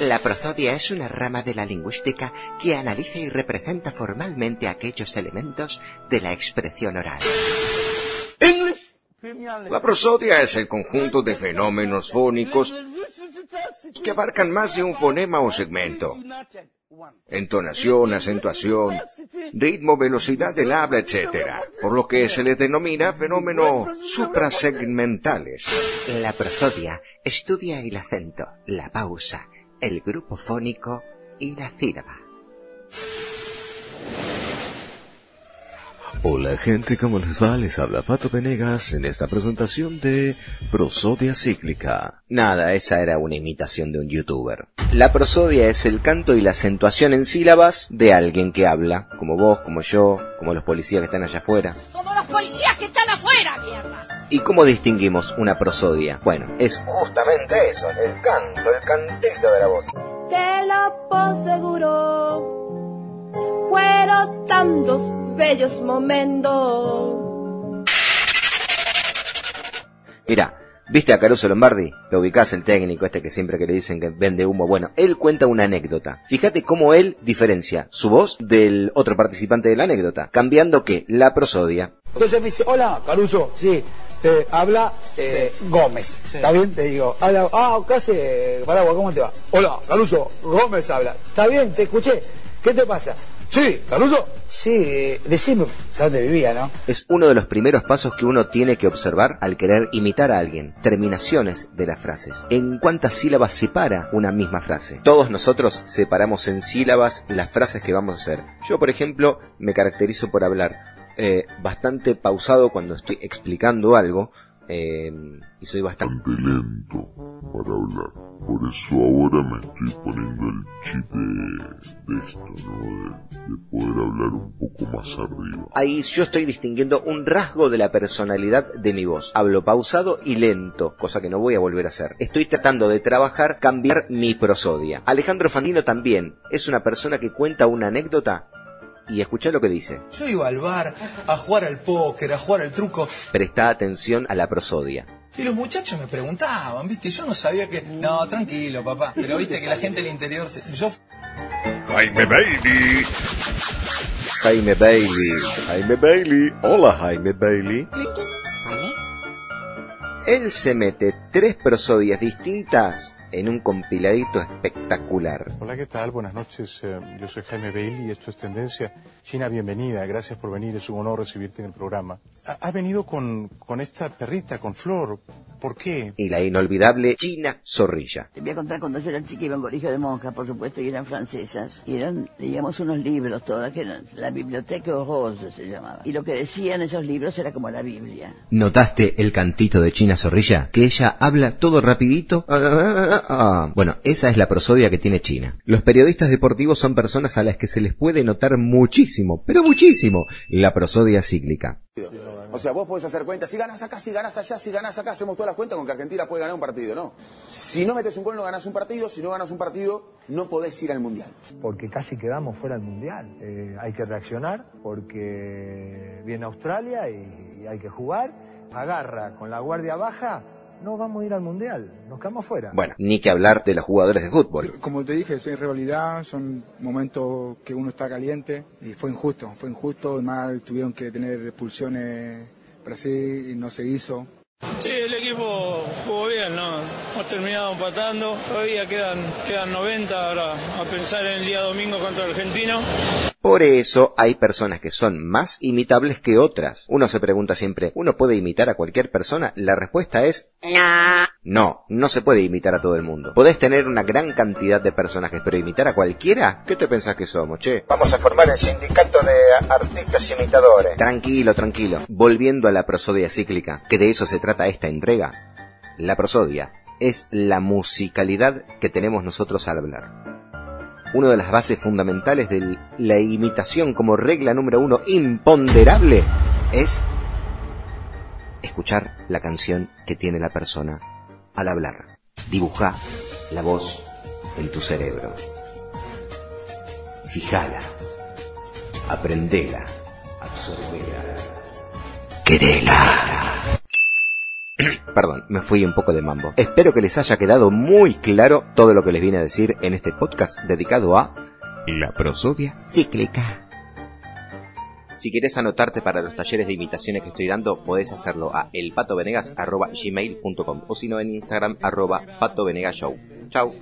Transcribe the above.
La prosodia es una rama de la lingüística que analiza y representa formalmente aquellos elementos de la expresión oral. La prosodia es el conjunto de fenómenos fónicos que abarcan más de un fonema o segmento. Entonación, acentuación, ritmo, velocidad del habla, etc. Por lo que se les denomina fenómenos suprasegmentales. La prosodia estudia el acento, la pausa, el grupo fónico y la sílaba. Hola gente, ¿cómo les va? Les habla Pato Venegas en esta presentación de Prosodia Cíclica. Nada, esa era una imitación de un youtuber. La prosodia es el canto y la acentuación en sílabas de alguien que habla, como vos, como yo, como los policías que están allá afuera. ¿Y cómo distinguimos una prosodia? Bueno, es Justamente eso, el canto, el cantito de la voz. Te lo aseguro, fueron tantos bellos momentos. Mira, ¿viste a Caruso Lombardi? Lo ubicás el técnico este que siempre que le dicen que vende humo. Bueno, él cuenta una anécdota. Fíjate cómo él diferencia su voz del otro participante de la anécdota, cambiando que la prosodia. Entonces me dice, hola, Caruso, sí, eh, habla eh, Gómez. ¿Está bien? Te digo, habla, ah, ¿qué hace? Paraguas, ¿cómo te va? Hola, Caruso, Gómez habla. ¿Está bien? Te escuché. ¿Qué te pasa? Sí, Caruso. Sí, decime, ¿sabes dónde vivía, no? Es uno de los primeros pasos que uno tiene que observar al querer imitar a alguien. Terminaciones de las frases. ¿En cuántas sílabas separa una misma frase? Todos nosotros separamos en sílabas las frases que vamos a hacer. Yo, por ejemplo, me caracterizo por hablar eh, bastante pausado cuando estoy explicando algo. eh, y soy bastante... lento para hablar. Por eso ahora me estoy poniendo el chip de, de esto, ¿no? De, de poder hablar un poco más arriba. Ahí yo estoy distinguiendo un rasgo de la personalidad de mi voz. Hablo pausado y lento, cosa que no voy a volver a hacer. Estoy tratando de trabajar, cambiar mi prosodia. Alejandro Fandino también es una persona que cuenta una anécdota y escucha lo que dice. Yo iba al bar a jugar al póker, a jugar al truco, Presta atención a la prosodia. y los muchachos me preguntaban, ¿viste? Yo no sabía que... No, tranquilo, papá. Pero viste que la gente del interior... se- Yo Jaime Bailey. Jaime Bailey. Jaime Bailey. Hola Jaime Bailey. Él se mete tres prosodias distintas en un compiladito espectacular. Hola, ¿qué tal? Buenas noches. Eh, Yo soy Jaime Bailey y esto es Tendencia. China, bienvenida. Gracias por venir. Es un honor recibirte en el programa. Ha, ha venido con, con esta perrita, con Flor. ¿Por qué? Y la inolvidable China Zorrilla. Te voy a contar cuando yo era chica iba a un colegio de monjas, por supuesto, y eran francesas. Y eran, leíamos unos libros todas, que eran la Biblioteca Rose se llamaba. Y lo que decían esos libros era como la Biblia. ¿Notaste el cantito de China Zorrilla? Que ella habla todo rapidito. Ah, ah, ah. Bueno, esa es la prosodia que tiene China. Los periodistas deportivos son personas a las que se les puede notar muchísimo, pero muchísimo, la prosodia cíclica. O sea, vos podés hacer cuentas, si ganas acá, si ganas allá, si ganas acá, hacemos todas las cuentas con que Argentina puede ganar un partido, ¿no? Si no metes un gol no ganas un partido, si no ganas un partido no podés ir al Mundial. Porque casi quedamos fuera del Mundial. Eh, hay que reaccionar porque viene Australia y, y hay que jugar. Agarra con la guardia baja, no vamos a ir al Mundial, nos quedamos fuera. Bueno, ni que hablar de los jugadores de fútbol. Como te dije, es rivalidad, son momentos que uno está caliente y fue injusto, fue injusto, además tuvieron que tener expulsiones Brasil y no se hizo. Sí, el equipo jugó bien, ¿no? Hemos terminado empatando. Todavía quedan, quedan 90 ahora a pensar en el día domingo contra el argentino. Por eso hay personas que son más imitables que otras. Uno se pregunta siempre, ¿uno puede imitar a cualquier persona? La respuesta es No. no, no se puede imitar a todo el mundo. Podés tener una gran cantidad de personajes, pero imitar a cualquiera, ¿qué te pensás que somos, che? Vamos a formar el sindicato de artistas imitadores. Tranquilo, tranquilo. Volviendo a la prosodia cíclica, que de eso se trata esta entrega. La prosodia es la musicalidad que tenemos nosotros al hablar. Una de las bases fundamentales de la imitación como regla número uno imponderable es escuchar la canción que tiene la persona al hablar. Dibuja la voz en tu cerebro. Fijala. Aprendela. Absorbela. Querela. Perdón, me fui un poco de mambo. Espero que les haya quedado muy claro todo lo que les vine a decir en este podcast dedicado a la prosodia cíclica. Si quieres anotarte para los talleres de imitaciones que estoy dando, podés hacerlo a elpatovenegas.gmail.com o si no en Instagram arroba patovenegashow. Chau.